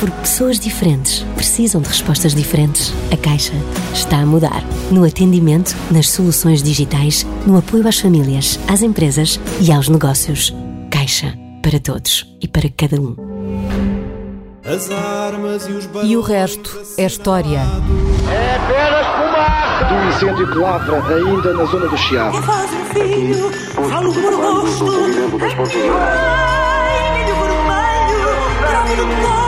Porque pessoas diferentes precisam de respostas diferentes. A Caixa está a mudar. No atendimento, nas soluções digitais, no apoio às famílias, às empresas e aos negócios. Caixa. Para todos e para cada um. As armas e os E o resto é história. É apenas fumaça! Do incêndio que lavra ainda na zona do Chiado. Faz um filho, falo por gosto. Ai, milho vermelho, bravo do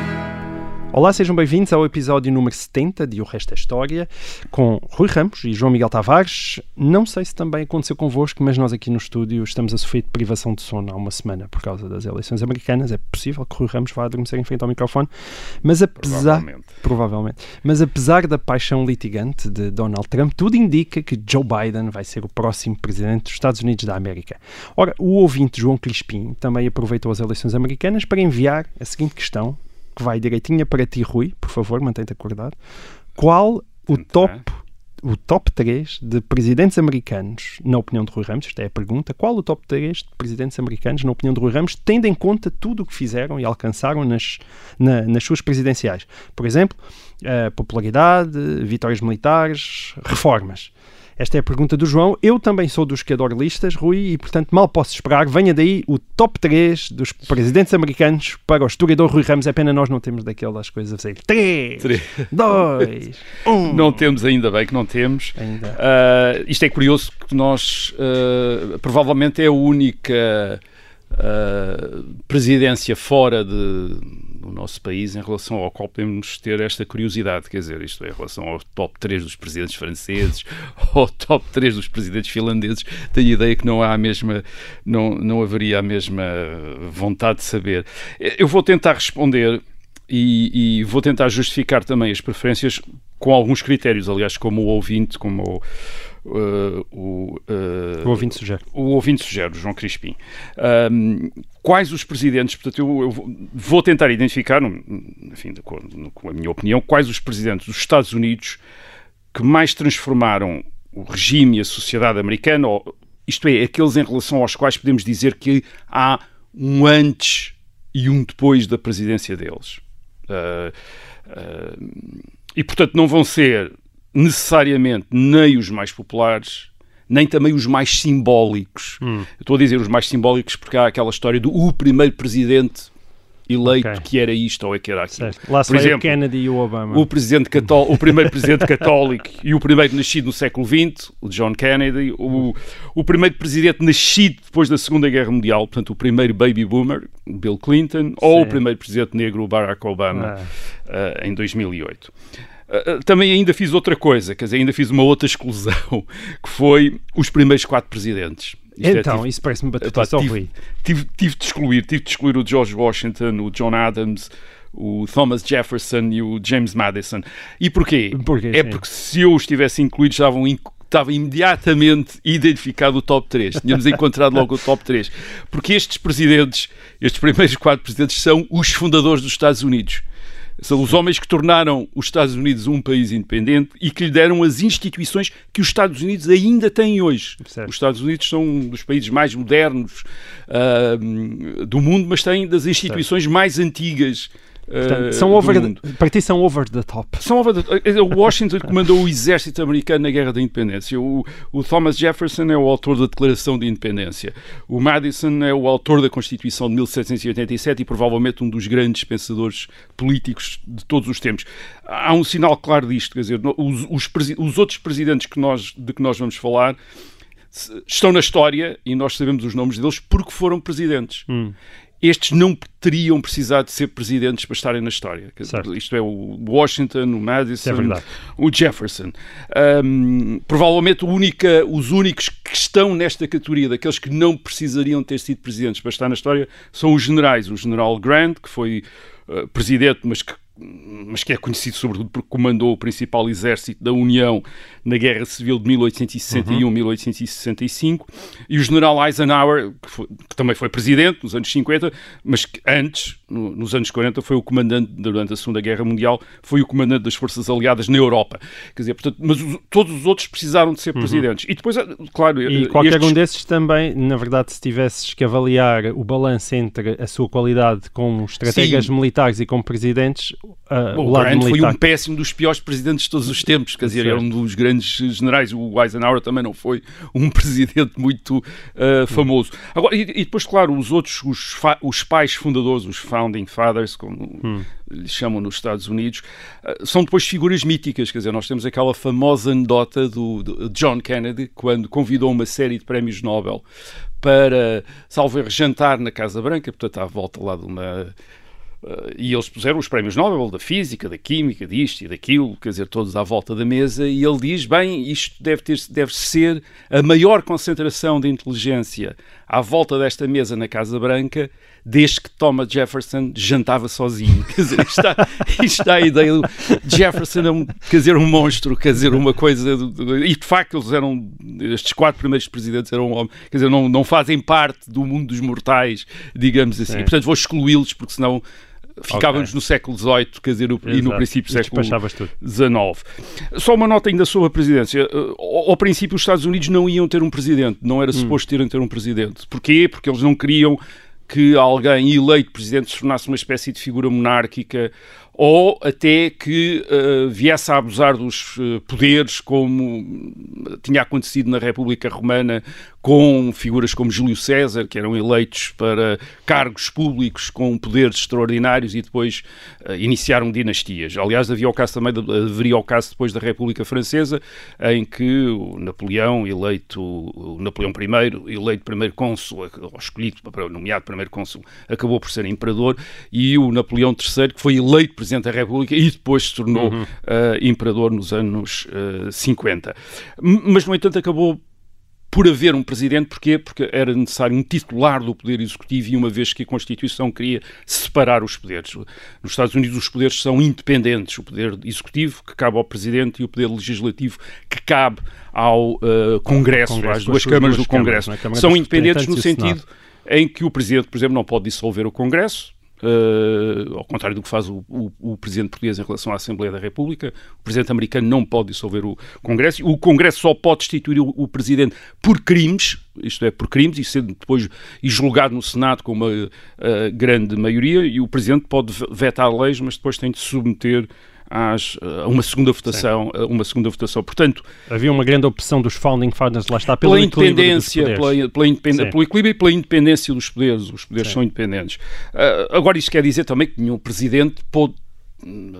Olá, sejam bem-vindos ao episódio número 70 de O Resto é História, com Rui Ramos e João Miguel Tavares. Não sei se também aconteceu convosco, mas nós aqui no estúdio estamos a sofrer de privação de sono há uma semana por causa das eleições americanas. É possível que Rui Ramos vá adormecer em frente ao microfone, mas apesar... Provavelmente. Provavelmente. Mas apesar da paixão litigante de Donald Trump, tudo indica que Joe Biden vai ser o próximo presidente dos Estados Unidos da América. Ora, o ouvinte João Crispim também aproveitou as eleições americanas para enviar a seguinte questão que vai direitinha para ti, Rui, por favor, mantém-te acordado. Qual o top, o top 3 de presidentes americanos, na opinião de Rui Ramos, esta é a pergunta, qual o top 3 de presidentes americanos, na opinião de Rui Ramos, tendo em conta tudo o que fizeram e alcançaram nas, na- nas suas presidenciais? Por exemplo, a popularidade, vitórias militares, reformas. Esta é a pergunta do João. Eu também sou dos que adoro listas, Rui, e portanto mal posso esperar. Venha daí o top 3 dos presidentes americanos para o historiador Rui Ramos. É pena nós não temos daquelas coisas a dizer 3, Três. 2, 1. Não temos ainda bem que não temos. Ainda. Ah, isto é curioso que nós ah, provavelmente é a única ah, presidência fora de, do nosso país em relação ao qual podemos ter esta curiosidade, quer dizer, isto é, em relação ao top 3 dos presidentes franceses ou top 3 dos presidentes finlandeses, tenho a ideia que não há a mesma, não, não haveria a mesma vontade de saber. Eu vou tentar responder e, e vou tentar justificar também as preferências com alguns critérios, aliás, como o ouvinte, como o, uh, o, uh, O ouvinte sugere. o ouvinte sugere, o João Crispim. Ahm, quais os presidentes, portanto, eu, eu vou- tentar identificar, enfim, de acordo com a minha opinião, quais os presidentes dos Estados Unidos que mais transformaram o regime e a sociedade americana, ou, isto é, aqueles em relação aos quais podemos dizer que há um antes e um depois da presidência deles. Ah, ah, e, portanto, não vão ser necessariamente nem os mais populares, nem também os mais simbólicos. Eu estou a dizer os mais simbólicos porque há aquela história do o primeiro presidente eleito Ok. que era isto ou é que era aquilo. Certo. Lá se Por vai exemplo, o Kennedy e o Obama. o, presidente cató o primeiro presidente católico e o primeiro nascido no século XX, o John Kennedy, o, o primeiro presidente nascido depois da Segunda Guerra Mundial, portanto, o primeiro baby boomer, Bill Clinton, ou Sim. o primeiro presidente negro, Barack Obama, Ah. ah, em 2008. Ah, ah, também ainda fiz outra coisa, quer dizer, ainda fiz uma outra exclusão, que foi os primeiros quatro presidentes. Isto é, Então, tive- isso parece-me batuta só, tive, tive, tive de excluir, tive de excluir o George Washington, o John Adams, o Thomas Jefferson e o James Madison. E porquê? É sim. porque se eu os tivesse incluído, estavam estava imediatamente identificado o top 3. Tínhamos encontrado logo o top 3. Porque estes presidentes, estes primeiros quatro presidentes, são os fundadores dos Estados Unidos. São os homens que tornaram os Estados Unidos um país independente e que lhe deram as instituições que os Estados Unidos ainda têm hoje. Certo. Os Estados Unidos são um dos países mais modernos ah, do mundo, mas têm das instituições mais antigas Portanto, são do over mundo. the, para ti são over the top. São over the- o Washington comandou o exército americano na Guerra da Independência. O, o Thomas Jefferson é o autor da Declaração de Independência. O Madison é o autor da Constituição de 1787 e provavelmente um dos grandes pensadores políticos de todos os tempos. Há um sinal claro disto, quer dizer, os, os os outros presidentes que nós, de que nós vamos falar estão na história e nós sabemos os nomes deles porque foram presidentes. Estes não teriam precisado de ser presidentes para estarem na história. Certo. Isto é o Washington, o Madison, é o Jefferson. Ahm, provavelmente única- os únicos que estão nesta categoria, daqueles que não precisariam ter sido presidentes para estar na história, são os generais. O general Grant, que foi ah, presidente, mas que mas que é conhecido sobretudo porque comandou o principal exército da União na Guerra Civil de 1861-1865, uhum. e o general Eisenhower, que, foi, que, também foi presidente nos anos 50, mas que antes, no, nos anos 40, foi o comandante, durante a Segunda Guerra Mundial, foi o comandante das forças aliadas na Europa. Quer dizer, portanto, mas os, todos os outros precisaram de ser uhum. presidentes. E depois, claro... E qualquer estes... um desses também, na verdade, se tivesses que avaliar o balanço entre a sua qualidade como estrategas Sim. militares e como presidentes, uh, o, o Grant foi um péssimo dos piores presidentes de todos os tempos, quer dizer, era um dos grandes generais. O Eisenhower também não foi um presidente muito uh, famoso. Agora, e, e, depois, claro, os outros, os, os pais fundadores, os founding fathers, como hum. lhes chamam nos Estados Unidos, uh, são depois figuras míticas. Quer dizer, nós temos aquela famosa anedota do, do John Kennedy, quando convidou uma série de prémios Nobel para, salvo jantar na Casa Branca, portanto, à volta lá de uma Uh, e eles puseram os prémios Nobel da Física, da Química, disto e daquilo, quer dizer, todos à volta da mesa, e ele diz: bem, isto deve, ter, deve ser a maior concentração de inteligência à volta desta mesa na Casa Branca desde que Thomas Jefferson jantava sozinho. Quer dizer, está, está a ideia do Jefferson é um, quer dizer, um monstro, quer dizer, uma coisa. E de facto, eles eram. Estes quatro primeiros presidentes eram homens, quer dizer, não, não fazem parte do mundo dos mortais, digamos assim. Portanto, vou excluí-los, porque senão ficávamos okay. no século XVIII, quer dizer, Exato. e no princípio do século XIX. Só uma nota ainda sobre a presidência. Ao, ao, princípio, os Estados Unidos não iam ter um presidente, não era hum. suposto terem ter um presidente. Porquê? Porque eles não queriam que alguém eleito presidente se tornasse uma espécie de figura monárquica ou até que uh, viesse a abusar dos uh, poderes, como tinha acontecido na República Romana, com figuras como Júlio César, que eram eleitos para cargos públicos com poderes extraordinários e depois uh, iniciaram dinastias. Aliás, havia o caso também, haveria o caso depois da República Francesa, em que o Napoleão, eleito, o Napoleão I, eleito primeiro cônsul, ou escolhido, nomeado primeiro cônsul, acabou por ser imperador, e o Napoleão III, que foi eleito Presidente da República e depois se tornou uhum. uh, Imperador nos anos uh, eh, 50. Mas, no entanto, acabou por haver um presidente, porquê? Porque era necessário um titular do poder executivo e uma vez que a Constituição queria separar os poderes. Nos Estados Unidos os poderes são independentes, o poder executivo que cabe ao presidente e o poder legislativo que cabe ao uh, Congresso, Congresso, às duas câmaras duas do Congresso. Câmaras, é? são independentes no sentido em que o presidente, por exemplo, não pode dissolver o Congresso, Uh, ao contrário do que faz o, o, o, Presidente português em relação à Assembleia da República, o Presidente americano não pode dissolver o Congresso. O Congresso só pode destituir o, o Presidente por crimes, isto é, por crimes, e sendo depois e julgado no Senado com uma uh, grande maioria, e o Presidente pode vetar leis, mas depois tem de submeter às, a uma segunda votação, uma segunda votação. Portanto, havia uma grande opção dos founding fathers lá está pela independência, pela, pela independ, pelo equilíbrio e pela independência dos poderes. Os poderes Sim. são independentes. Uh, agora isso quer dizer também que nenhum presidente pode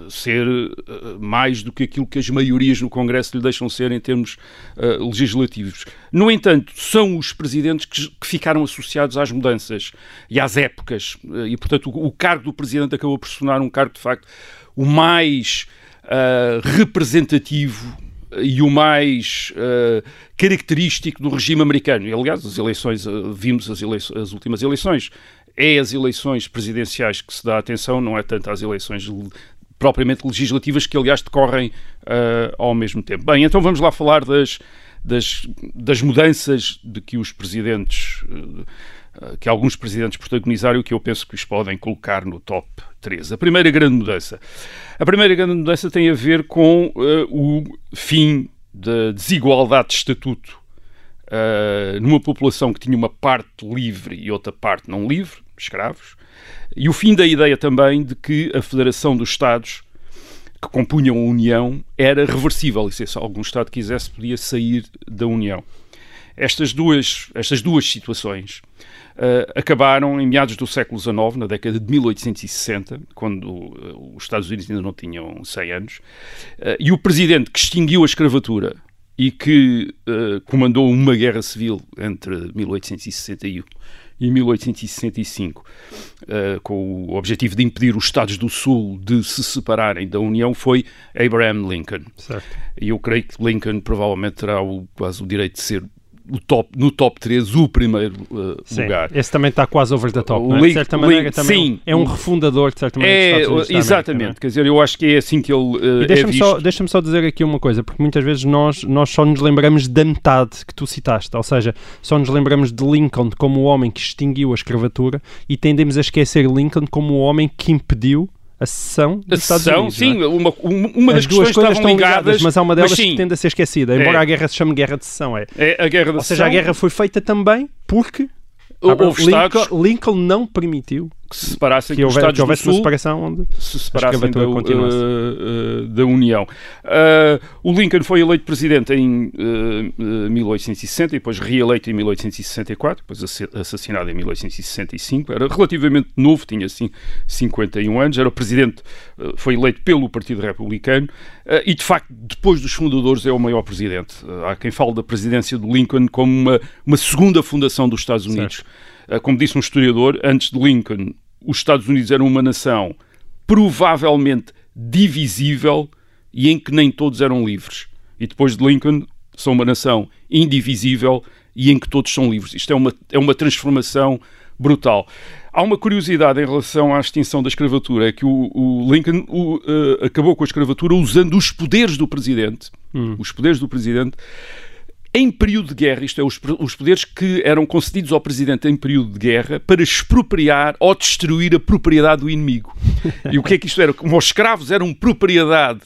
ser uh, mais do que aquilo que as maiorias no Congresso lhe deixam ser em termos uh, legislativos. No entanto, são os presidentes que, ficaram associados às mudanças e às épocas, uh, e portanto o, cargo do presidente acabou por se um cargo de facto o mais uh, representativo e o mais uh, característico do regime americano. E, aliás, as eleições, vimos as, eleições, as, últimas eleições, é as eleições presidenciais que se dá atenção, não é tanto às eleições propriamente legislativas, que, aliás, decorrem uh, ao mesmo tempo. Bem, então vamos lá falar das, das, das mudanças de que os presidentes eh, que alguns presidentes protagonizaram e que eu penso que os podem colocar no top 3. A primeira grande mudança. A primeira grande mudança tem a ver com uh, o fim da desigualdade de estatuto uh, numa população que tinha uma parte livre e outra parte não livre, escravos, e o fim da ideia também de que a Federação dos Estados que compunham a União era reversível, e se algum Estado quisesse podia sair da União. Estas duas, estas duas situações uh, acabaram em meados do século XIX, na década de 1860, quando uh, os Estados Unidos ainda não tinham 100 anos, uh, e o presidente que extinguiu a escravatura e que comandou uma guerra civil entre 1861 e 1865, uh, com o objetivo de impedir os Estados do Sul de se separarem da União, foi Abraham Lincoln. Certo. E eu creio que Lincoln provavelmente terá o, quase o direito de ser o top, no top 3 o primeiro uh, Sim, lugar. Esse também está quase over the top, O não é? Certa o maneira sim. é um refundador, de certa maneira, É, América, exatamente. é? Quer dizer, eu acho que é assim que ele uh, E é deixa-me visto. só, deixa só dizer aqui uma coisa, porque muitas vezes nós, nós só nos lembramos da metade que tu citaste, ou seja, só nos lembramos de Lincoln como o homem que extinguiu a escravatura e tendemos a esquecer Lincoln como o homem que impediu a secessão dos A Estados sessão, Unidos. sim, é? uma, uma, uma das As duas coisas estavam estão ligadas, ligadas, mas há uma delas que tende a ser esquecida, embora É. a guerra se chame guerra de secessão. É. é a guerra da Ou seja, a guerra foi feita também porque houve Lincoln, estados Lincoln não permitiu que se separassem que, que os houve, Estados que houvesse do uma Sul separação onde se separassem da, uh, da União. Uh, o Lincoln foi eleito presidente em uh, uh, 1860 e depois reeleito em 1864, depois ass- assassinado em 1865. Era relativamente novo, tinha assim 51 anos, era presidente, foi eleito pelo Partido Republicano e de facto, depois dos fundadores, é o maior presidente. Há quem fale da presidência do Lincoln como uma, uma segunda fundação dos Estados Unidos. Uh, como disse um historiador, antes de Lincoln, os Estados Unidos eram uma nação provavelmente divisível e em que nem todos eram livres. E depois de Lincoln, são uma nação indivisível e em que todos são livres. Isto é uma, é uma transformação brutal. Há uma curiosidade em relação à extinção da escravatura, é que o, o Lincoln o, eh, acabou com a escravatura usando os poderes do presidente, os poderes do presidente, em período de guerra, isto é, os, os poderes que eram concedidos ao presidente em período de guerra para expropriar ou destruir a propriedade do inimigo. E o que é que isto era? Como os escravos eram propriedade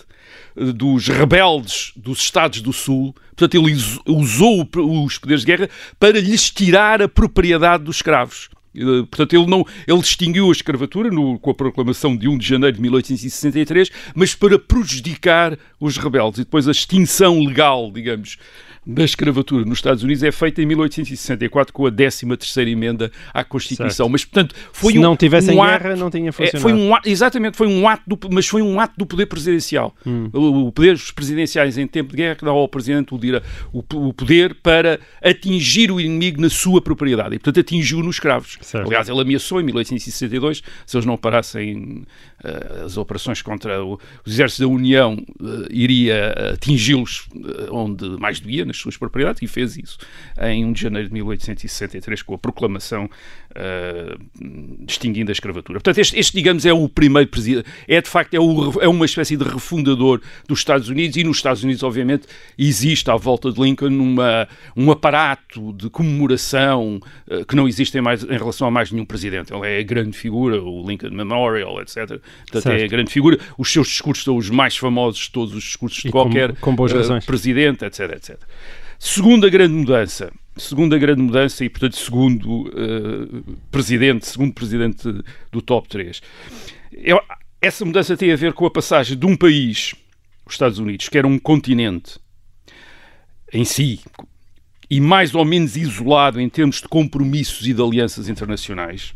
eh, dos rebeldes dos Estados do Sul, portanto, ele us- usou os poderes de guerra para lhes tirar a propriedade dos escravos. Eh, Portanto, ele não ele extinguiu a escravatura no- com a proclamação de 1 de janeiro de 1863, mas para prejudicar os rebeldes. E depois a extinção legal, digamos, da escravatura nos Estados Unidos é feita em 1864 com a 13ª emenda à Constituição. Certo. Mas, portanto, foi Se um, não tivessem um guerra, ato- não tinha é, funcionado. foi um ato- exatamente, foi um ato do, mas foi um ato do poder presidencial. Hum. O, o poder presidenciais em tempo de guerra que dá ao presidente o, dire- o, o poder para atingir o inimigo na sua propriedade. E, portanto, atingiu nos escravos. Certo. Aliás, ele ameaçou em 1862, se eles não parassem as operações contra o, os exércitos da União, eh, iria atingi-los eh, onde mais doía, nas suas propriedades, e fez isso em 1 de janeiro de 1863 com a proclamação eh, extinguindo a escravatura. Portanto, este, este, digamos, é o primeiro presidente, é de facto é, o- é uma espécie de refundador dos Estados Unidos e nos Estados Unidos, obviamente, existe à volta de Lincoln uma, um aparato de comemoração eh, que não existe em, mais, em relação a mais nenhum presidente. Ele é a grande figura, o Lincoln Memorial, etc. Portanto, Certo. é a grande figura. Os seus discursos são os mais famosos de todos os discursos de E com- qualquer com boas eh, razões. presidente, etc, etc. Segunda grande mudança, segunda grande mudança e, portanto, segundo eh, presidente, segundo presidente do top 3. Eu- essa mudança tem a ver com a passagem de um país, os Estados Unidos, que era um continente em si, e mais ou menos isolado em termos de compromissos e de alianças internacionais,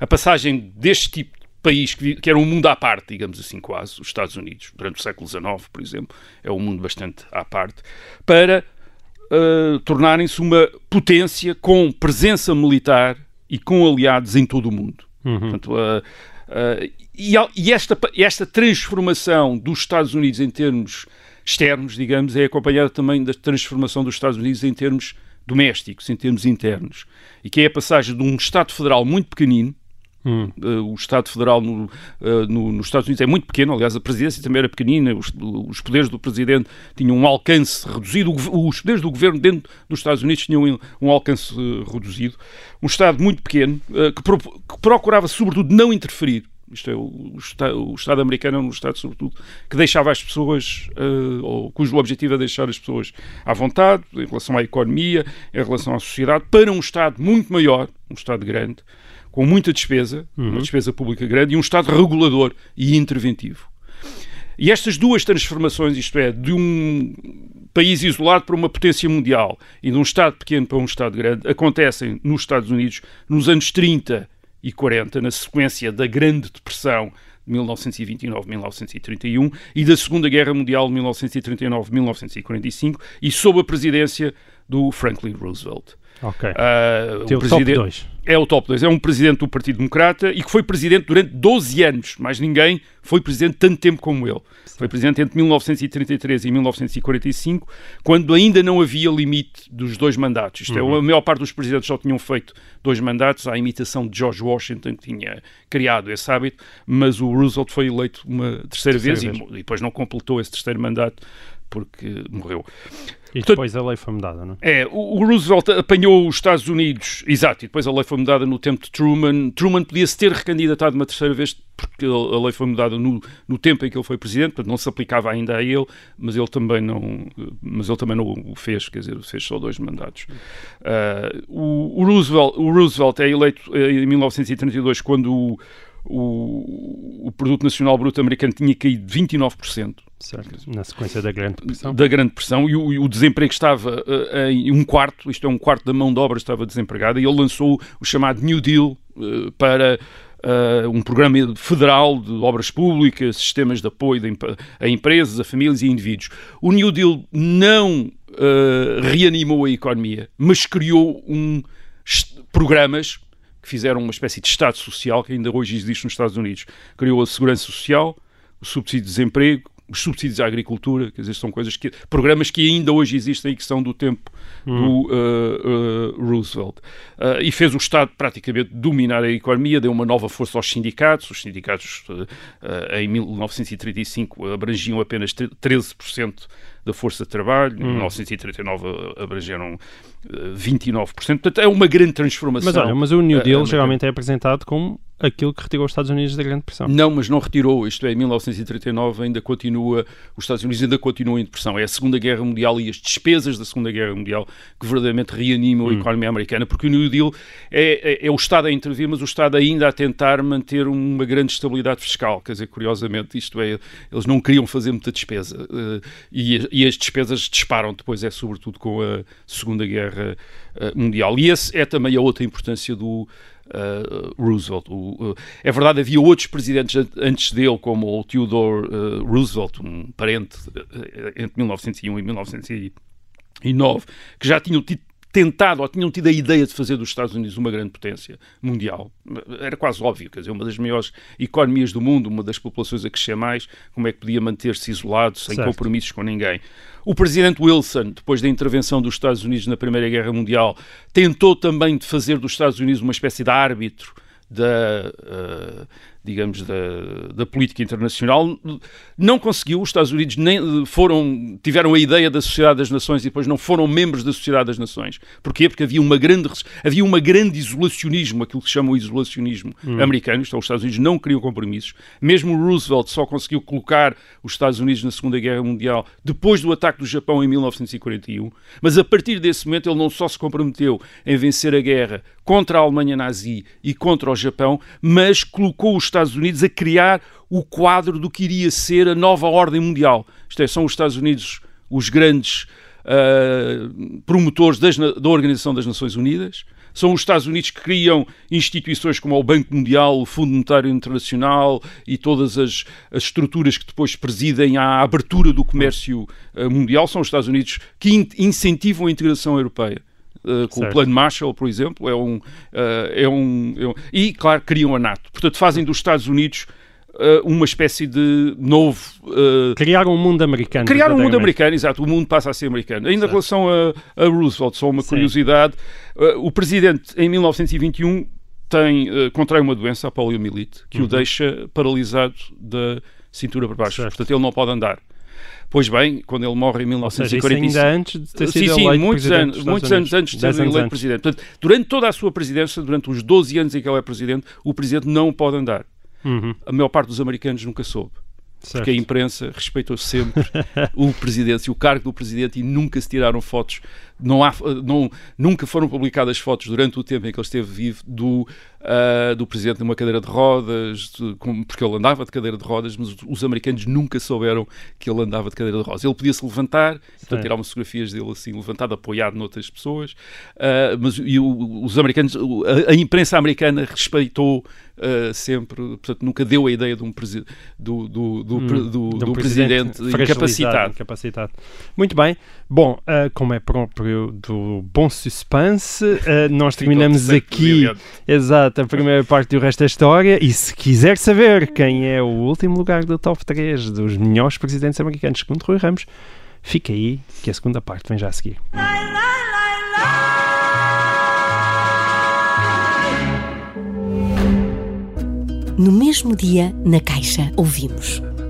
a passagem deste tipo de país que, que era um mundo à parte, digamos assim, quase, os Estados Unidos, durante o século XIX, por exemplo, é um mundo bastante à parte, para uh, tornarem-se uma potência com presença militar e com aliados em todo o mundo. Portanto, uh, uh, e, e esta, esta transformação dos Estados Unidos em termos externos, digamos, é acompanhada também da transformação dos Estados Unidos em termos domésticos, em termos internos. E que é a passagem de um Estado federal muito pequenino, Hum. Uh, o Estado Federal no, uh, no- nos Estados Unidos é muito pequeno, aliás, a presidência também era pequenina, os, os poderes do presidente tinham um alcance reduzido, o os poderes do governo dentro dos Estados Unidos tinham um, um alcance uh, reduzido. Um Estado muito pequeno, que, pro- que procurava, sobretudo, não interferir. Isto é, o, o o Estado americano é um Estado, sobretudo, que deixava as pessoas, uh, ou cujo objetivo é deixar as pessoas à vontade, em relação à economia, em relação à sociedade, para um Estado muito maior, um Estado grande, com muita despesa, uma despesa pública grande, e um Estado regulador e interventivo. E estas duas transformações, isto é, de um país isolado para uma potência mundial e de um Estado pequeno para um Estado grande, acontecem nos Estados Unidos nos anos 30 e 40, na sequência da Grande Depressão de 1929-1931 e da Segunda Guerra Mundial de 1939-1945 e sob a presidência do Franklin Roosevelt. Ok. Uh, Teu o presidente, top 2. É o top 2. É um presidente do Partido Democrata e que foi presidente durante 12 anos. Mais ninguém foi presidente tanto tempo como ele. Foi presidente entre 1933 e 1945, quando ainda não havia limite dos dois mandatos. Isto Uhum. é, a maior parte dos presidentes só tinham feito dois mandatos, à imitação de George Washington, que tinha criado esse hábito, mas o Roosevelt foi eleito uma terceira, Terceira vez, vez. E, e depois não completou esse terceiro mandato porque morreu. E depois a lei foi mudada, não é? É, o o Roosevelt apanhou os Estados Unidos, exato, e depois a lei foi mudada no tempo de Truman. Truman podia-se ter recandidatado uma terceira vez, porque a lei foi mudada no, no tempo em que ele foi presidente, portanto não se aplicava ainda a ele, mas ele também não, mas ele também não o fez, quer dizer, fez só dois mandatos. Ah, o, o Roosevelt, o Roosevelt é eleito eh, em 1932 quando o, o, o produto nacional bruto americano tinha caído 29%. Certo. Na sequência da Grande Depressão. Da Grande Depressão e o, e o desemprego estava eh, em um quarto, isto é, um quarto da mão de obra estava desempregada, e ele lançou o chamado New Deal eh, para eh, um programa federal de obras públicas, sistemas de apoio de a empresas, a famílias e indivíduos. O New Deal não reanimou a economia, mas criou um, programas que fizeram uma espécie de Estado Social que ainda hoje existe nos Estados Unidos. Criou a Segurança Social, o subsídio de desemprego, os subsídios à agricultura, quer dizer, são coisas que, programas que ainda hoje existem e que são do tempo do uh, uh, Roosevelt. Uh, e fez o Estado praticamente dominar a economia, deu uma nova força aos sindicatos. Os sindicatos uh, uh, em 1935 abrangiam apenas tre- 13% da força de trabalho, em 1939 abrangeram uh, 29%. Portanto, é uma grande transformação. Mas olha, mas o New uh, Deal americana. geralmente é apresentado como aquilo que retirou os Estados Unidos da Grande Depressão. Não, mas não retirou. Isto é, em 1939 ainda continua, os Estados Unidos ainda continuam em depressão. É a Segunda Guerra Mundial e as despesas da Segunda Guerra Mundial que verdadeiramente reanimam a economia americana, porque o New Deal é, é, é o Estado a intervir, mas o Estado ainda a tentar manter uma grande estabilidade fiscal. Quer dizer, curiosamente, isto é, eles não queriam fazer muita despesa. eh, e, e as despesas disparam depois, é sobretudo com a Segunda Guerra eh, Mundial. E esse é também a outra importância do, uh, Roosevelt. O, uh, é verdade, havia outros presidentes an- antes dele, como o Theodore uh, Roosevelt, um parente entre 1901 e 1909, que já tinham tido tentado ou tinham tido a ideia de fazer dos Estados Unidos uma grande potência mundial. Era quase óbvio, quer dizer, uma das maiores economias do mundo, uma das populações a crescer mais, como é que podia manter-se isolado, sem Certo. compromissos com ninguém. O presidente Wilson, depois da intervenção dos Estados Unidos na Primeira Guerra Mundial, tentou também de fazer dos Estados Unidos uma espécie de árbitro da, eh, digamos, da, da política internacional. Não conseguiu. Os Estados Unidos nem foram, tiveram a ideia da Sociedade das Nações e depois não foram membros da Sociedade das Nações. Porquê? Porque havia uma grande, havia uma grande isolacionismo, aquilo que se chama o isolacionismo americano. Então, os Estados Unidos não queriam compromissos. Mesmo Roosevelt só conseguiu colocar os Estados Unidos na Segunda Guerra Mundial depois do ataque do Japão em 1941. Mas a partir desse momento ele não só se comprometeu em vencer a guerra contra a Alemanha nazi e contra o Japão, mas colocou os Estados Unidos a criar o quadro do que iria ser a nova ordem mundial. Isto é, são os Estados Unidos os grandes ah, promotores das da Organização das Nações Unidas. São os Estados Unidos que criam instituições como o Banco Mundial, o Fundo Monetário Internacional e todas as, as estruturas que depois presidem à abertura do comércio ah, mundial. São os Estados Unidos que in- incentivam a integração europeia. Uh, com Certo. o Plano Marshall, por exemplo, é um, uh, é, um, é um- E, claro, criam a NATO. Portanto, fazem dos Estados Unidos uh, uma espécie de novo. uh, Criaram um mundo americano. Criar um mundo americano, exato, o mundo passa a ser americano. Ainda em relação a, a Roosevelt, só uma Sim. curiosidade: uh, o presidente, em 1921, tem, uh, contrai uma doença, a poliomielite, que o deixa paralisado da cintura para baixo. Uhum. Certo. Portanto, ele não pode andar. Pois bem, quando ele morre em Ou seja, isso 1945. ainda antes de ter sido Sim, sim, eleito muitos presidente anos, muitos anos antes de ser eleito antes. presidente. Portanto, durante toda a sua presidência, durante os 12 anos em que ele é presidente, o presidente não pode andar. Uhum, A maior parte dos americanos nunca soube. certo. Porque a imprensa respeitou sempre o presidente e o cargo do presidente e nunca se tiraram fotos, não há, não, nunca foram publicadas fotos durante o tempo em que ele esteve vivo do uh, do presidente numa cadeira de rodas, de, como, porque ele andava de cadeira de rodas, mas os americanos nunca souberam que ele andava de cadeira de rodas. Ele podia se levantar, portanto, tirar umas fotografias dele assim, levantado, apoiado noutras pessoas, uh, mas e o, os americanos, a, a imprensa americana respeitou Uh, sempre, portanto, nunca deu a ideia de um, presi do, do, do, hum, do, do presidente, presidente incapacitado. incapacitado. Muito bem. Bom, uh, como é próprio do bom suspense, uh, nós terminamos aqui exato, a primeira parte do resto da história. E se quiser saber quem é o último lugar do top 3 dos melhores presidentes americanos, segundo Rui Ramos, fica aí que a segunda parte vem já a seguir. No mesmo dia, na Caixa, ouvimos.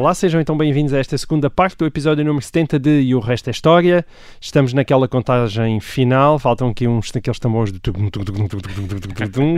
Olá, sejam então bem-vindos a esta segunda parte do episódio número 70 de E o Resto é História. Estamos naquela contagem final, faltam aqui uns daqueles tambores de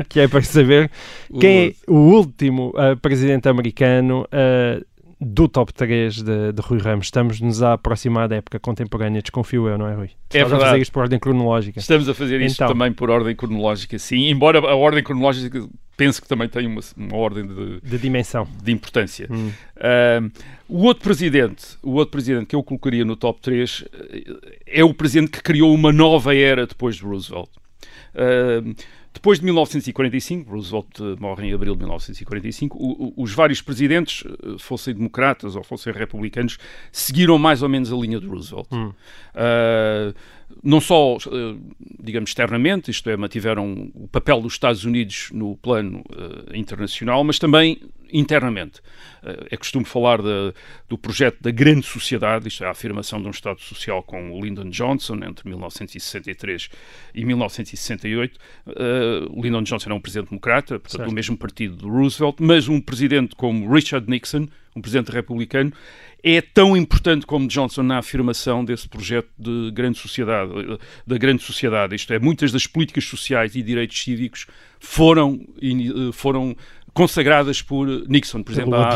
que é para saber quem é o último uh, presidente americano uh, do top 3 de, de Rui Ramos. Estamos-nos a aproximar da época contemporânea, desconfio eu, não é, Rui? É Estamos verdade. a fazer isto por ordem cronológica. Estamos a fazer isto então. também por ordem cronológica, sim. Embora a ordem cronológica penso que também tem uma, uma ordem de, de dimensão, de importância. Hum. Uh, o outro presidente, o outro presidente que eu colocaria no top 3 é o presidente que criou uma nova era depois de Roosevelt. Uh, depois de 1945, Roosevelt morre em abril de 1945, o, o, os vários presidentes, eh, fossem democratas ou fossem republicanos, seguiram mais ou menos a linha de Roosevelt. Hum. Uh, não só, digamos, externamente, isto é, mantiveram o papel dos Estados Unidos no plano uh, internacional, mas também internamente. Uh, é costume falar de, do projeto da grande sociedade, isto é, a afirmação de um Estado social com o Lyndon Johnson entre 1963 e 1968. Uh, Lyndon Johnson é um presidente democrata, portanto, certo. do mesmo partido do Roosevelt, mas um presidente como Richard Nixon, um presidente republicano, é tão importante como Johnson na afirmação desse projeto de grande sociedade, da grande sociedade. Isto é, muitas das políticas sociais e direitos cívicos foram, eh, foram consagradas por Nixon, por exemplo, a,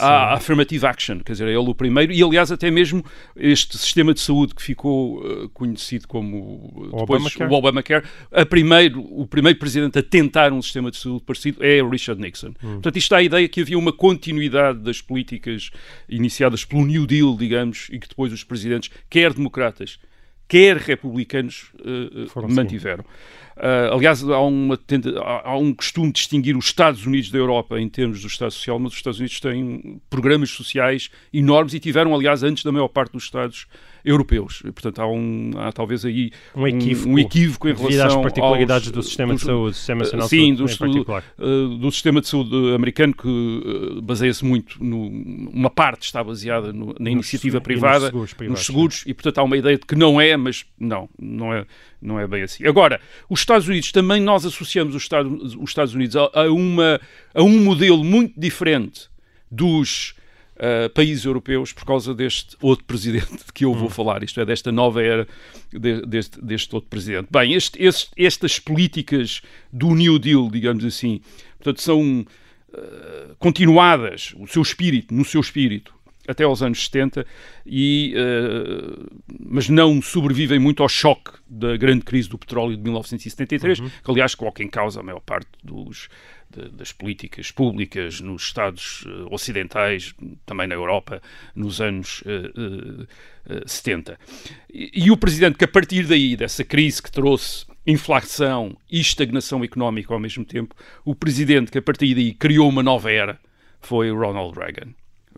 a, Affirmative Action, quer dizer, é ele o primeiro, e aliás até mesmo este sistema de saúde que ficou uh, conhecido como o depois Obamacare. o Obamacare, a primeiro, o primeiro presidente a tentar um sistema de saúde parecido é Richard Nixon. Hum. Portanto, isto dá a ideia que havia uma continuidade das políticas iniciadas pelo New Deal, digamos, e que depois os presidentes, quer democratas, quer republicanos, uh, mantiveram. Uh, aliás, há, uma, há um costume de distinguir os Estados Unidos da Europa em termos do Estado Social, mas os Estados Unidos têm programas sociais enormes e tiveram, aliás, antes da maior parte dos Estados europeus. Portanto, há, um, há talvez aí um equívoco, um, equívoco em relação às particularidades aos, do sistema de saúde, do sistema nacional sim, de saúde, do, uh, do sistema de saúde americano que baseia-se muito no, uma parte está baseada no, na iniciativa privada, nos seguros, nos seguros e portanto há uma ideia de que não é, mas não, não é, não é bem assim. Agora, os Estados Unidos também nós associamos os Estados, os Estados Unidos a, a uma a um modelo muito diferente dos uh, países europeus por causa deste outro presidente de que eu vou hum. falar, isto é, desta nova era de, deste, deste outro presidente. Bem, este, este, estas políticas do New Deal, digamos assim, portanto, são uh, continuadas, o seu espírito, no seu espírito, até aos anos 70, e, uh, mas não sobrevivem muito ao choque da grande crise do petróleo de 1973, uhum. que aliás coloca em causa a maior parte dos, de, das políticas públicas nos Estados uh, ocidentais, também na Europa, nos anos uh, uh, 70. E, e, o presidente que a partir daí, dessa crise que trouxe inflação e estagnação económica ao mesmo tempo, o presidente que a partir daí criou uma nova era foi Ronald Reagan.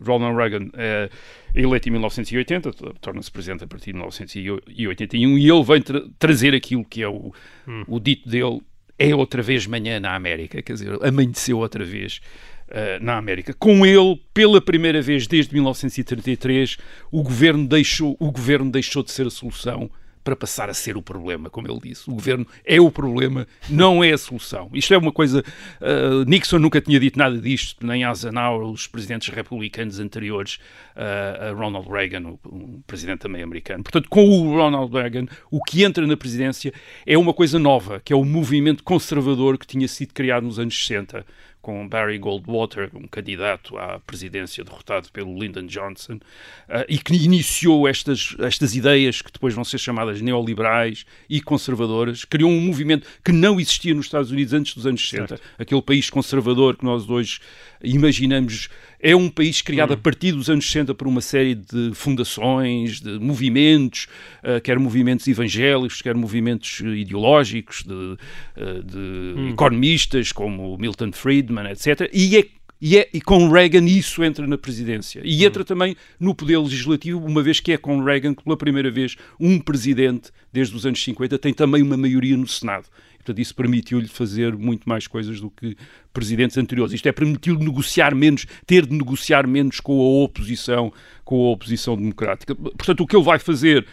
Ronald Reagan é eleito em 1980, torna-se presidente a partir de 1981 e ele vem tra trazer aquilo que é o, hum. o dito dele é outra vez manhã na América, quer dizer, amanheceu outra vez uh, na América. Com ele, pela primeira vez desde 1933, o governo deixou, o governo deixou de ser a solução para passar a ser o problema, como ele disse. O governo é o problema, não é a solução. Isto é uma coisa. Uh, Nixon nunca tinha dito nada disto, nem Eisenhower, os presidentes republicanos anteriores uh, a Ronald Reagan, o, presidente também americano. Portanto, com o Ronald Reagan, o que entra na presidência é uma coisa nova, que é o movimento conservador que tinha sido criado nos anos 60 com Barry Goldwater, um candidato à presidência derrotado pelo Lyndon Johnson, uh, e que iniciou estas, estas ideias que depois vão ser chamadas neoliberais e conservadoras, criou um movimento que não existia nos Estados Unidos antes dos anos 60, certo. aquele país conservador que nós hoje imaginamos é um país criado a hum. partir dos anos 60 por uma série de fundações, de movimentos, uh, quer movimentos evangélicos, quer movimentos ideológicos, de, uh, de hum. economistas como Milton Friedman, etc. E é e, é, e, com Reagan isso entra na presidência. E entra hum. também no poder legislativo, uma vez que é com Reagan que pela primeira vez um presidente, desde os anos 50, tem também uma maioria no Senado. Portanto, isso permitiu-lhe fazer muito mais coisas do que presidentes anteriores. Isto é, permitiu-lhe negociar menos, ter de negociar menos com a oposição, com a oposição democrática. Portanto, o que ele vai fazer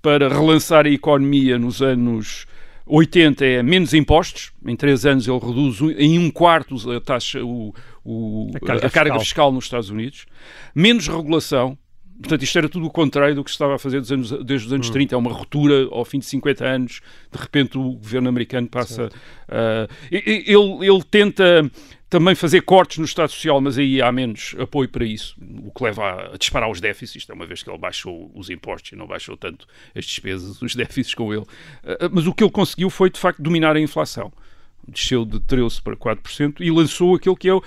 para relançar a economia nos anos 80 é menos impostos. Em três anos ele reduz em um quarto a taxa, o, o, a, carga, a carga fiscal. fiscal nos Estados Unidos. Menos regulação Portanto, isto era tudo o contrário do que se estava a fazer anos, desde os anos hum. 30. É uma ruptura ao fim de 50 anos. De repente, o governo americano passa. Uh, ele, ele tenta também fazer cortes no Estado Social, mas aí há menos apoio para isso, o que leva a disparar os déficits, é uma vez que ele baixou os impostos e não baixou tanto as despesas, os déficits com ele. Uh, mas o que ele conseguiu foi, de facto, dominar a inflação. Desceu de 13% para 4% e lançou aquele que é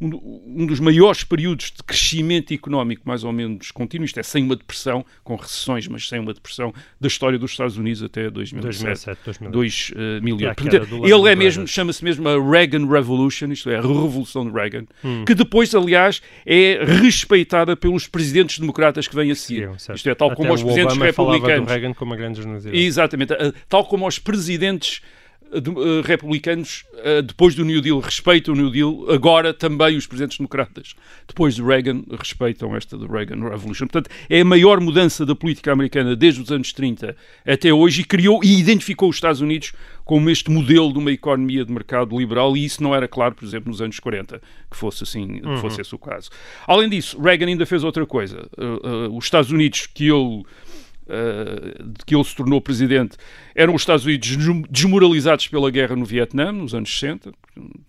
o um, dos maiores períodos de crescimento económico mais ou menos contínuo, isto é, sem uma depressão, com recessões, mas sem uma depressão, da história dos Estados Unidos até 2007. 2007 2008. Portanto, ele é mesmo, chama-se mesmo a Reagan Revolution, isto é, a Revolução de Reagan, hum. que depois, aliás, é respeitada pelos presidentes democratas que vêm a seguir. Sim, isto é, tal até como os presidentes Obama republicanos. Reagan como uma grande Exatamente, tal como os presidentes de, uh, republicanos, uh, depois do New Deal, respeitam o New Deal, agora também os presidentes democratas, depois de Reagan, respeitam esta do Reagan Revolution. Portanto, é a maior mudança da política americana desde os anos 30 até hoje e criou e identificou os Estados Unidos como este modelo de uma economia de mercado liberal e isso não era claro, por exemplo, nos anos 40, que fosse assim, uhum. que fosse esse o caso. Além disso, Reagan ainda fez outra coisa. Uh, os Estados Unidos que ele uh, de que ele se tornou presidente eram os Estados Unidos desmoralizados pela guerra no Vietnã, nos anos 60,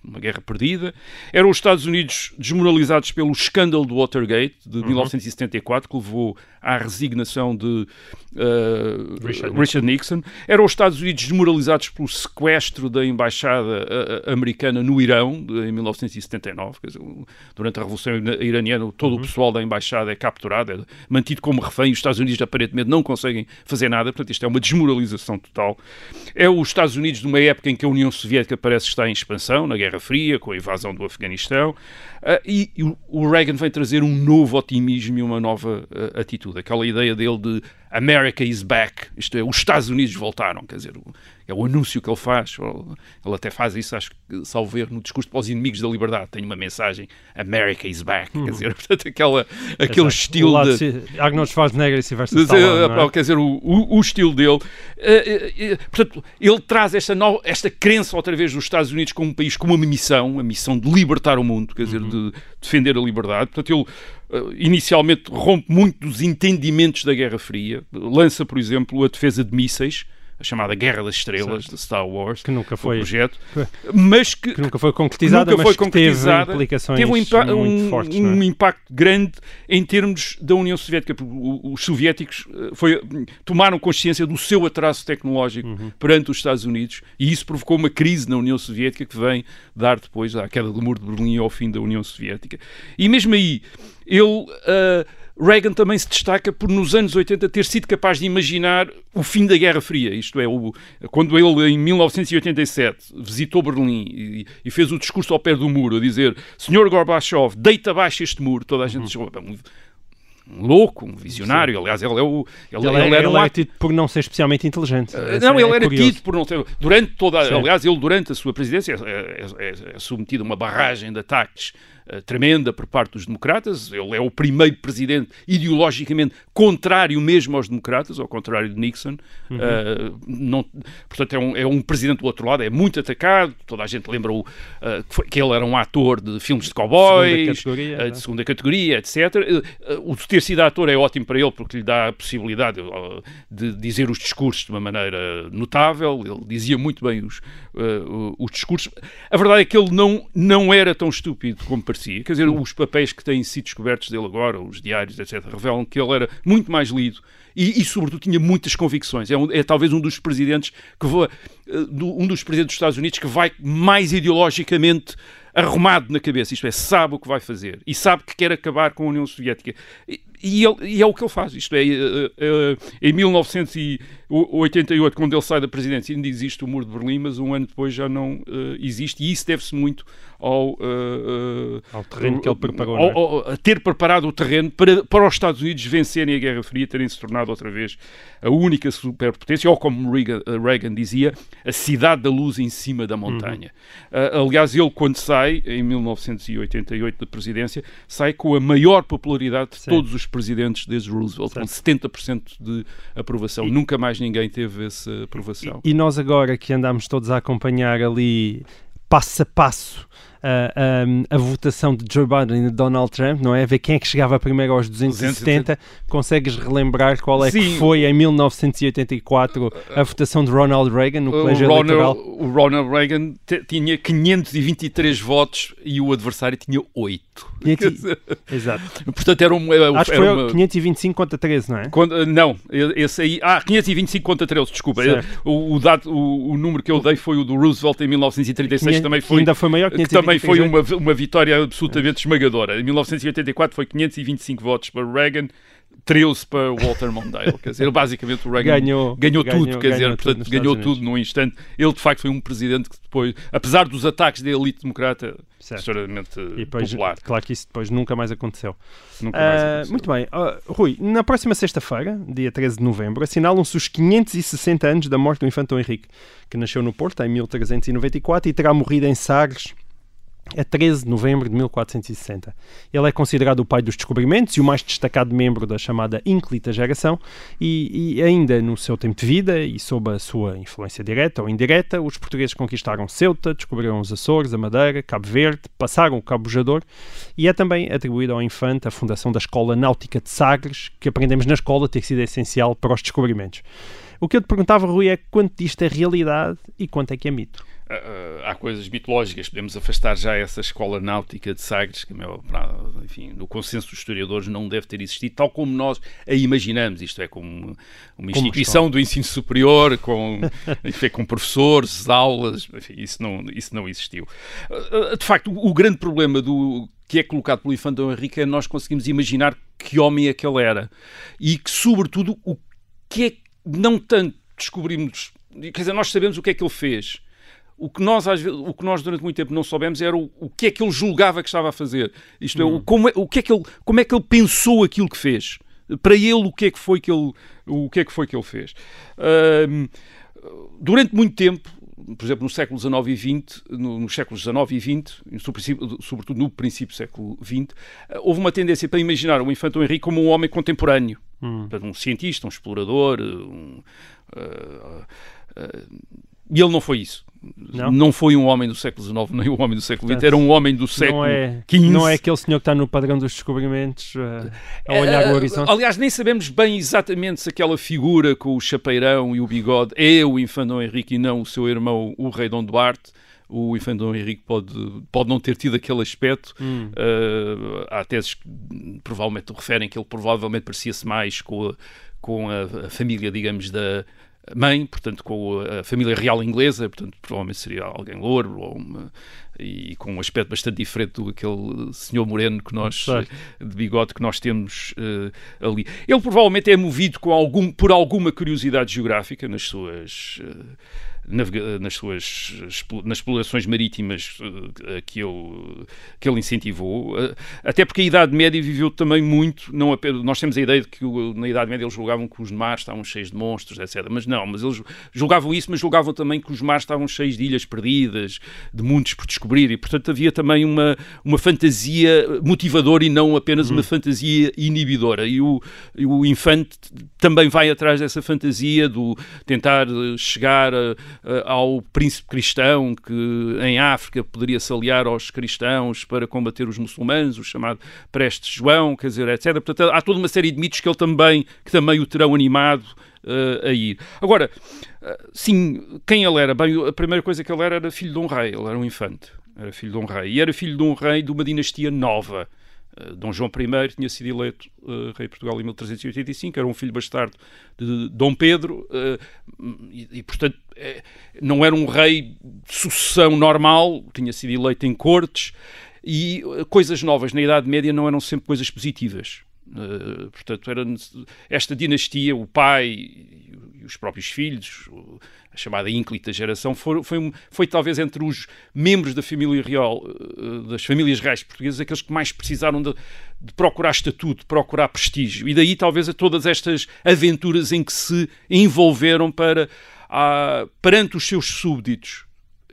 uma guerra perdida. Eram os Estados Unidos desmoralizados pelo escândalo do Watergate de uhum. 1974, que levou à resignação de uh, Richard, Richard Nixon. Nixon. Eram os Estados Unidos desmoralizados pelo sequestro da embaixada uh, americana no Irão, de, em 1979. Dizer, durante a Revolução Iraniana, todo uhum. o pessoal da embaixada é capturado, é mantido como refém. Os Estados Unidos, aparentemente, não conseguem fazer nada. Portanto, isto é uma desmoralização total. É os Estados Unidos de uma época em que a União Soviética parece estar em expansão, na Guerra Fria, com a invasão do Afeganistão. Uh, e, o Reagan vem trazer um novo otimismo e uma nova uh, atitude. Aquela ideia dele de America is back, isto é, os Estados Unidos voltaram, quer dizer, é o anúncio que ele faz, ele até faz isso, acho que, salvo ver, no discurso para os inimigos da liberdade, tem uma mensagem, America is back, quer dizer, portanto, aquela, aquele Exato. estilo de... Se, Arnold Schwarzenegger e Sylvester Stallone, é? Quer dizer, o, o, o estilo dele, uh, uh, portanto, ele traz esta, nova, esta crença outra vez dos Estados Unidos como um país com uma missão, a missão de libertar o mundo, quer dizer, uhum. de defender a liberdade, portanto, ele inicialmente rompe muito dos entendimentos da Guerra Fria, lança, por exemplo, a defesa de mísseis, a chamada Guerra das Estrelas de Star Wars, que nunca foi projeto, mas que, que, nunca foi concretizada, nunca foi concretizada, teve implicações teve um, impa muito um, fortes, um é? impacto grande em termos da União Soviética. Os soviéticos eh, foi, tomaram consciência do seu atraso tecnológico uhum. perante os Estados Unidos e isso provocou uma crise na União Soviética que vem dar depois à queda do muro de Berlim e ao fim da União Soviética. E mesmo aí, ele uh, Reagan também se destaca por, nos anos 80, ter sido capaz de imaginar o fim da Guerra Fria. Isto é, o, quando ele, em 1987, visitou Berlim e, e, fez o discurso ao pé do muro, a dizer: Senhor Gorbachev, deita abaixo este muro. Toda a gente disse: um louco, um visionário. Sim. Aliás, ele é o. Ele, ele, ele era, ele um era tido por não ser especialmente inteligente. Uh, não, ele é era curioso. tido por não ter. Durante toda. Sim. Aliás, ele, durante a sua presidência, é, é, é, é submetido a uma barragem de ataques uh, tremenda por parte dos democratas. Ele é o primeiro presidente ideologicamente contrário mesmo aos democratas, ao contrário de Nixon. Uhum. Uh, não, portanto, é um, é um presidente do outro lado, é muito atacado. Toda a gente lembra o, que, foi, que, ele era um ator de filmes de cowboys, segunda categoria, de segunda categoria, etc. o de ter sido ator é ótimo para ele porque lhe dá a possibilidade de dizer os discursos de uma maneira notável. Ele dizia muito bem os, os discursos. A verdade é que ele não, não era tão estúpido como parecia. Quer dizer, os papéis que têm sido descobertos dele agora, os diários, etc., revelam que ele era muito mais lido e, e sobretudo, tinha muitas convicções. É, um, é talvez um dos presidentes que vai, eh, um dos presidentes dos Estados Unidos que vai mais ideologicamente arrumado na cabeça, isto é, sabe o que vai fazer e sabe que quer acabar com a União Soviética. E, ele, e é o que ele faz, isto é, eh, eh, em 1988, quando ele sai da presidência, ainda existe o Muro de Berlim, mas um ano depois já não existe, e isso deve-se muito ao, ao terreno que ele preparou. Ao, ao, a ter preparado o terreno para, para os Estados Unidos vencerem a Guerra Fria, terem se tornado outra vez a única superpotência, ou como Reagan, Reagan dizia, a cidade da luz em cima da montanha. Uhum. Uh, aliás, ele, quando sai, em 1988 da presidência, sai com a maior popularidade de Sim. todos os presidentes desde Roosevelt, com 70% de aprovação. E, Nunca mais ninguém teve essa aprovação. E, e nós agora que andamos todos a acompanhar ali passo a passo a, a, a, votação de Joe Biden e de Donald Trump, não é? Ver quem é que chegava primeiro aos 270. 270. Consegues relembrar qual é Sim. que foi em 1984 a votação de Ronald Reagan no colégio o Ronald, eleitoral? O Ronald Reagan tinha 523 votos e o adversário tinha 8. 500... Exato. Portanto, era um. Era, Acho que foi uma... 525 contra 13, não é? Quando, não, esse aí. Ah, 525 contra 13, desculpa. O, o, dado, o, o, número que eu dei foi o do Roosevelt em 1936, 500, também foi. Ainda foi maior, 525 também foi uma, uma vitória absolutamente esmagadora. Em 1984 foi 525 votos para Reagan, 13 para Walter Mondale. Quer dizer, basicamente o Reagan ganhou, ganhou, ganhou tudo, quer dizer, portanto, ganhou tudo num instante. Ele, de facto, foi um presidente que depois, apesar dos ataques da elite democrata, extremamente popular. Claro que isso depois nunca mais aconteceu. Nunca uh, mais aconteceu. Muito bem. Uh, Rui, na próxima sexta-feira, dia 13 de novembro, assinalam-se os 560 anos da morte do infante Henrique, que nasceu no Porto em 1394 e terá morrido em Sagres a 13 de novembro de 1460. Ele é considerado o pai dos descobrimentos e o mais destacado membro da chamada ínclita geração, e, e, ainda no seu tempo de vida e sob a sua influência direta ou indireta, os portugueses conquistaram Ceuta, descobriram os Açores, a Madeira, Cabo Verde, passaram o Cabo Bojador, e é também atribuído ao infante a fundação da Escola Náutica de Sagres, que aprendemos na escola ter sido essencial para os descobrimentos. O que eu te perguntava, Rui, é quanto disto é realidade e quanto é que é mito? uh, há coisas mitológicas. Podemos afastar já essa escola náutica de Sagres, que, meu, enfim, no consenso dos historiadores não deve ter existido, tal como nós a imaginamos. Isto é, como uma instituição como do ensino superior, com, enfim, com professores, aulas, enfim, isso não, isso não existiu. Uh, de facto, o, grande problema do que é colocado pelo Infante Henrique é nós conseguimos imaginar que homem é que ele era e que, sobretudo, o que é que não tanto descobrimos, quer dizer, nós sabemos o que é que ele fez, o que nós, vezes, o que nós durante muito tempo não soubemos era o, o que é que ele julgava que estava a fazer. Isto é, o, hum. como, é, o que é que ele, como é que ele pensou aquilo que fez. Para ele, o que é que foi que ele, o que é que foi que ele fez. Uh, durante muito tempo, por exemplo, no século XIX e XX, no, nos séculos XIX e XX, sobretudo no princípio do século XX, houve uma tendência para imaginar o Infante Henrique como um homem contemporâneo, hum. um cientista, um explorador, um, uh, uh, e ele não foi isso. Não? não foi um homem do século XIX, nem um homem do século XX, era um homem do século XV. Não é, não é aquele senhor que está no padrão dos descobrimentos uh, a olhar uh, o horizonte? Aliás, nem sabemos bem exatamente se aquela figura com o chapeirão e o bigode é o infante Henrique e não o seu irmão, o rei Dom Duarte o infante Dom Henrique pode, pode não ter tido aquele aspecto. Hum. Uh, há teses que provavelmente referem que ele provavelmente parecia-se mais com a, com a, família, digamos, da, mãe, portanto, com a família real inglesa, portanto, provavelmente seria alguém louro ou uma, e com um aspecto bastante diferente do aquele senhor moreno que nós de bigode que nós temos uh, ali. Ele provavelmente é movido com algum, por alguma curiosidade geográfica nas suas uh, nas suas nas explorações marítimas que ele, que ele incentivou, até porque a Idade Média viveu também muito, não apenas, nós temos a ideia de que na Idade Média eles julgavam que os mares estavam cheios de monstros, etc. Mas não, mas eles julgavam isso, mas julgavam também que os mares estavam cheios de ilhas perdidas, de mundos por descobrir, e portanto havia também uma, uma fantasia motivadora e não apenas uma uhum. fantasia inibidora. E o, o Infante também vai atrás dessa fantasia do tentar chegar a, ao príncipe cristão que em África poderia se aliar aos cristãos para combater os muçulmanos, o chamado Prestes João, quer dizer, etc. Portanto, há toda uma série de mitos que ele também, que também o terão animado uh, a ir. Agora, uh, sim, quem ele era? Bem, a primeira coisa que ele era era filho de um rei, ele era um infante, era filho de um rei, e era filho de um rei de uma dinastia nova. Uh, Dom João I tinha sido eleito uh, rei de Portugal em 1385, era um filho bastardo de Dom Pedro, e, e, portanto não era um rei de sucessão normal, tinha sido eleito em cortes, e coisas novas na Idade Média não eram sempre coisas positivas. Uh, portanto, era esta dinastia, o pai e os próprios filhos, a chamada ínclita geração, foi, foi, foi, talvez entre os membros da família real, uh, das famílias reais portuguesas, aqueles que mais precisaram de, de, procurar estatuto, de procurar prestígio. E daí talvez a todas estas aventuras em que se envolveram para, uh, perante os seus súbditos,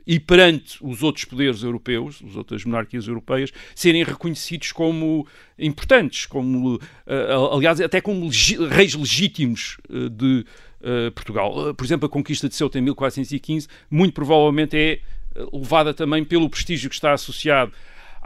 e perante os outros poderes europeus, as outras monarquias europeias, serem reconhecidos como importantes, como, uh, aliás, até como reis legítimos uh, de uh, Portugal. por exemplo, a conquista de Ceuta em 1415, muito provavelmente é levada também pelo prestígio que está associado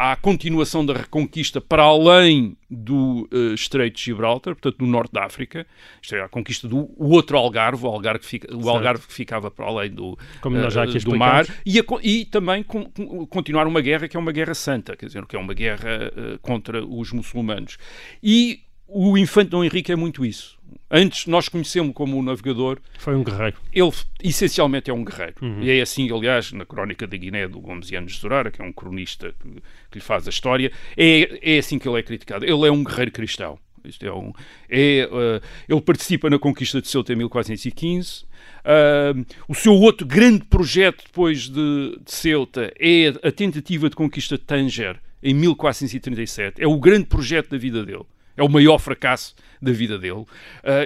à continuação da reconquista para além do uh, Estreito de Gibraltar, portanto, no norte da África, isto é, a conquista do outro Algarve, o Algarve que, fica, o Algarve que ficava para além do, uh, do mar, e, a, e também com, com, continuar uma guerra que é uma guerra santa, quer dizer, que é uma guerra uh, contra os muçulmanos. E o infante Dom Henrique é muito isso. Antes nós conhecemos como um navegador. Foi um guerreiro. Ele essencialmente é um guerreiro. Uhum. E é assim, aliás, na Crónica da Guiné do Gomes Anos de Zorara, que é um cronista que, que, lhe faz a história, é, é assim que ele é criticado. Ele é um guerreiro cristão. Isto é um, é, uh, ele participa na conquista de Ceuta em 1415. Uh, o seu outro grande projeto depois de, de Ceuta é a tentativa de conquista de Tanger em 1437. É o grande projeto da vida dele. É o maior fracasso da vida dele. Uh,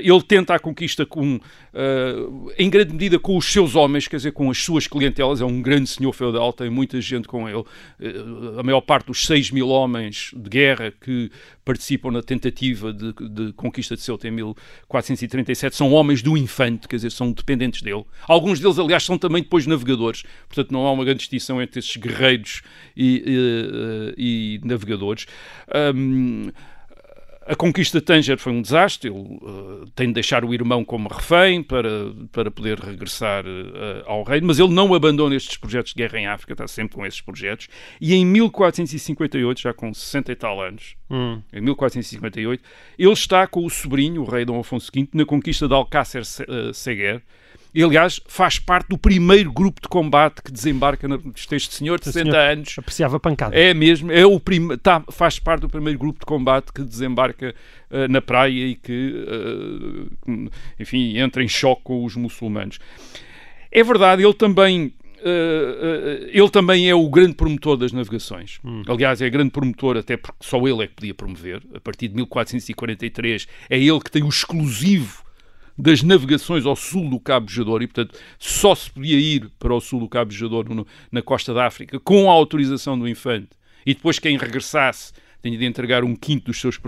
ele tenta a conquista com, uh, em grande medida com os seus homens, quer dizer, com as suas clientelas. É um grande senhor feudal, tem muita gente com ele. Uh, a maior parte dos 6 mil homens de guerra que participam na tentativa de, de conquista de Ceuta em 1437 são homens do infante, quer dizer, são dependentes dele. Alguns deles, aliás, são também depois navegadores. Portanto, não há uma grande distinção entre esses guerreiros e, e, e navegadores. Um, a conquista de Tanger foi um desastre. Ele uh, tem de deixar o irmão como refém para, para poder regressar uh, ao reino, mas ele não abandona estes projetos de guerra em África, está sempre com esses projetos. E em 1458, já com 60 e tal anos, hum. em 1458, ele está com o sobrinho, o rei Dom Afonso V, na conquista de Alcácer uh, Seguer e, aliás, faz parte do primeiro grupo de combate que desembarca este senhor de 60 senhor anos. Apreciava pancada. É mesmo, é o prim... tá, faz parte do primeiro grupo de combate que desembarca uh, na praia e que, uh, enfim, entra em choque com os muçulmanos. É verdade, ele também Uh, uh, ele também é o grande promotor das navegações. Hum. Aliás, é grande promotor, até porque só ele é que podia promover. A partir de 1443, é ele que tem o exclusivo das navegações ao sul do Cabo Jador e, portanto, só se podia ir para o sul do Cabo Jador no, na costa da África com a autorização do infante e depois quem regressasse tinha de entregar um quinto dos seus,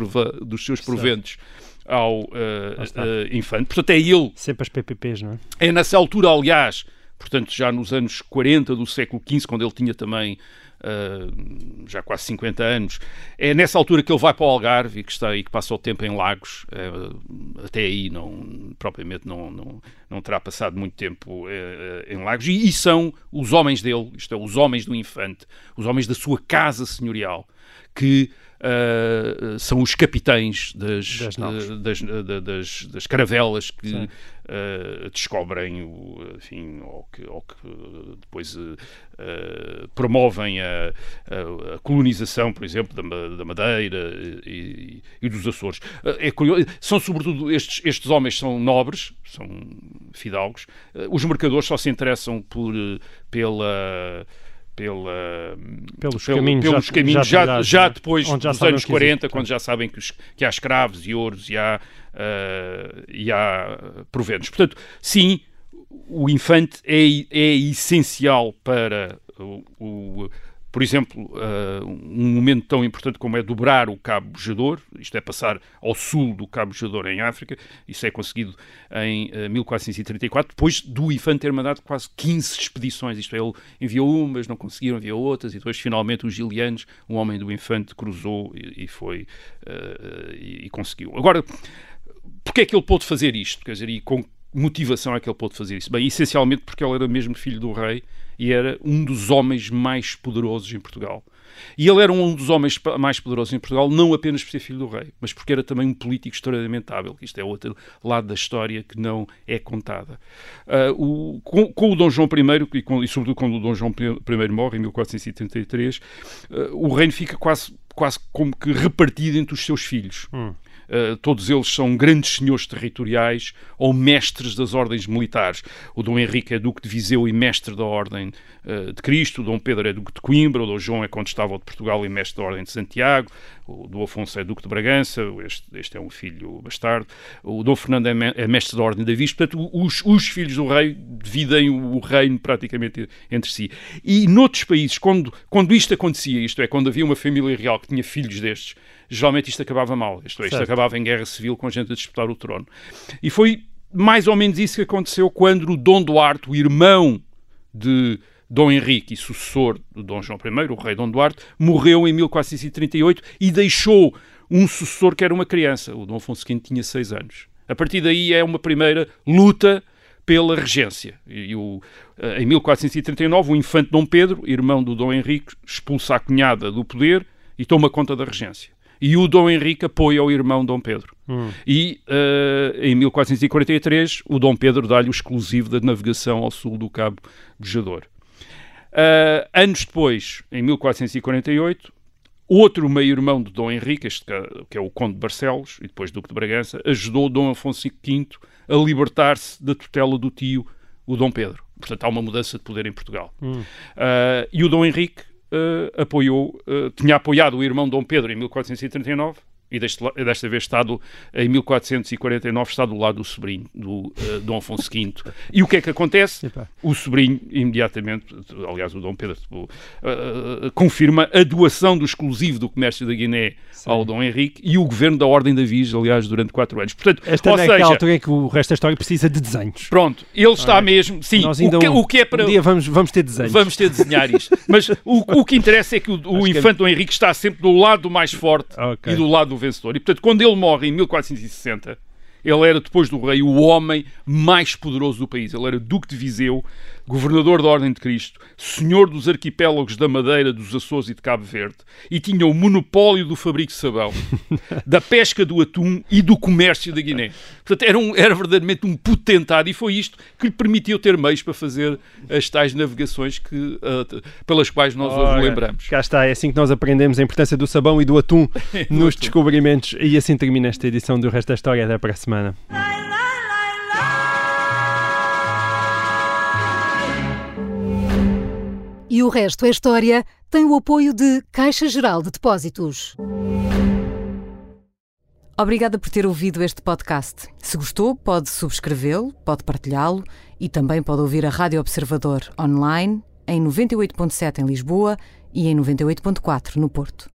dos seus proventos ao uh, uh, infante. Portanto, é ele. Sempre as PPPs, não é? É nessa altura, aliás, portanto, já nos anos 40 do século XV, quando ele tinha também uh, já quase 50 anos. É nessa altura que ele vai para o Algarve e que está aí, que passa o tempo em Lagos. Uh, até aí, não, propriamente, não, não, não terá passado muito tempo uh, em Lagos. E, e, são os homens dele, isto é, os homens do infante, os homens da sua casa senhorial, que uh, são os capitães das, Das uh, naus. das, uh, das, das caravelas que descobrem, o, enfim, ou que, ou que depois promovem a, a- a colonização, por exemplo, da, da Madeira e, e dos Açores. É curioso, são sobretudo estes, estes homens são nobres, são fidalgos. Os mercadores só se interessam por, pela pela, Pelos pelo- caminhos já- pelos caminhos já já, já não é? depois já dos anos que existe, 40, claro. quando já sabem que, os- que há escravos e ouros e há, eh, e há proventos. Portanto, sim, o infante é, é essencial para o, o- por exemplo, eh, um momento tão importante como é dobrar o Cabo Bojador, isto é passar ao sul do Cabo Bojador em África, isso é conseguido em eh, 1434, depois do infante ter mandado quase 15 expedições, isto é, ele enviou umas, não conseguiram, enviou outras, e depois finalmente os gilianos, um homem do infante, cruzou e, e foi eh, e, e conseguiu. Agora, porque é que ele pôde fazer isto? Quer dizer, e com motivação é que ele pôde fazer isso? Bem, essencialmente porque ele era mesmo filho do rei e era um dos homens mais poderosos em Portugal. E ele era um dos homens mais poderosos em Portugal, não apenas por ser filho do rei, mas porque era também um político extraordinariamente hábil, que isto é outro lado da história que não é contada. Ah, o- com, com o Dom João I, e, com- e sobretudo quando o Dom João I morre, em 1473, ah, o reino fica quase, quase como que repartido entre os seus filhos. Uh, todos eles são grandes senhores territoriais ou mestres das ordens militares. O Dom Henrique é Duque de Viseu e mestre da Ordem uh, de Cristo, o Dom Pedro é Duque de Coimbra, o Dom João é Condestável de Portugal e mestre da Ordem de Santiago, o Dom Afonso é Duque de Bragança, este, este é um filho bastardo, o Dom Fernando é, é mestre da Ordem da Vista. Portanto, os, os filhos do rei dividem o reino praticamente entre si. E noutros países, quando, quando isto acontecia, isto é, quando havia uma família real que tinha filhos destes, geralmente isto acabava mal. Isto, é, isto acabava em guerra civil com a gente a disputar o trono. E foi mais ou menos isso que aconteceu quando o Dom Duarte, o irmão de Dom Henrique e sucessor do Dom João I, o rei Dom Duarte, morreu em 1438 e deixou um sucessor que era uma criança. O Dom Afonso V tinha seis anos. A partir daí é uma primeira luta pela regência. E o, eh, em 1439, o infante Dom Pedro, irmão do Dom Henrique, expulsa a cunhada do poder e toma conta da regência. E o Dom Henrique apoia o irmão Dom Pedro. E eh, em 1443, o Dom Pedro dá-lhe o exclusivo da navegação ao sul do Cabo Bojador. Uh, anos depois, em 1448, outro meio-irmão de Dom Henrique, este que, que é o Conde de Barcelos, e depois Duque de Bragança, ajudou Dom Afonso V a libertar-se da tutela do tio, o Dom Pedro. Portanto, há uma mudança de poder em Portugal. Uh, e o Dom Henrique uh, apoiou, tinha apoiado o irmão Dom Pedro em 1439 e desta vez está do, em 1449 está do lado do sobrinho, do uh, Dom Afonso V. E o que é que acontece? Epá. O sobrinho, imediatamente, aliás, o Dom Pedro uh, confirma a doação do exclusivo do comércio da Guiné ao Dom Henrique e o governo da Ordem da Vigia, aliás, durante quatro anos. Portanto, Esta ou é seja, altura em que o resto da história precisa de desenhos. pronto, ele está mesmo, sim, o que, um, o que é para... um dia vamos, vamos ter desenhos. Vamos ter de desenhar isto. Mas o, o que interessa é que o, o que é- infante Dom Henrique está sempre do lado do mais forte Ok. e do lado do vencedor. E, portanto, quando ele morre em 1460, ele era, depois do rei, o homem mais poderoso do país. Ele era Duque de Viseu, governador da Ordem de Cristo, senhor dos arquipélagos da Madeira, dos Açores e de Cabo Verde, e tinha o monopólio do fabrico de sabão, da pesca do atum e do comércio da Guiné. Portanto, era, um, era verdadeiramente um potentado, e foi isto que lhe permitiu ter meios para fazer as tais navegações que, t- pelas quais nós hoje Ora, lembramos. Cá está, é assim que nós aprendemos a importância do sabão e do atum nos descobrimentos. E assim termina esta edição do Resto da História. Até para a semana. E o resto é história tem o apoio de Caixa Geral de Depósitos. Obrigada por ter ouvido este podcast. Se gostou, pode subscrevê-lo, pode partilhá-lo e também pode ouvir a Rádio Observador online em 98.7 em Lisboa e em 98.4 no Porto.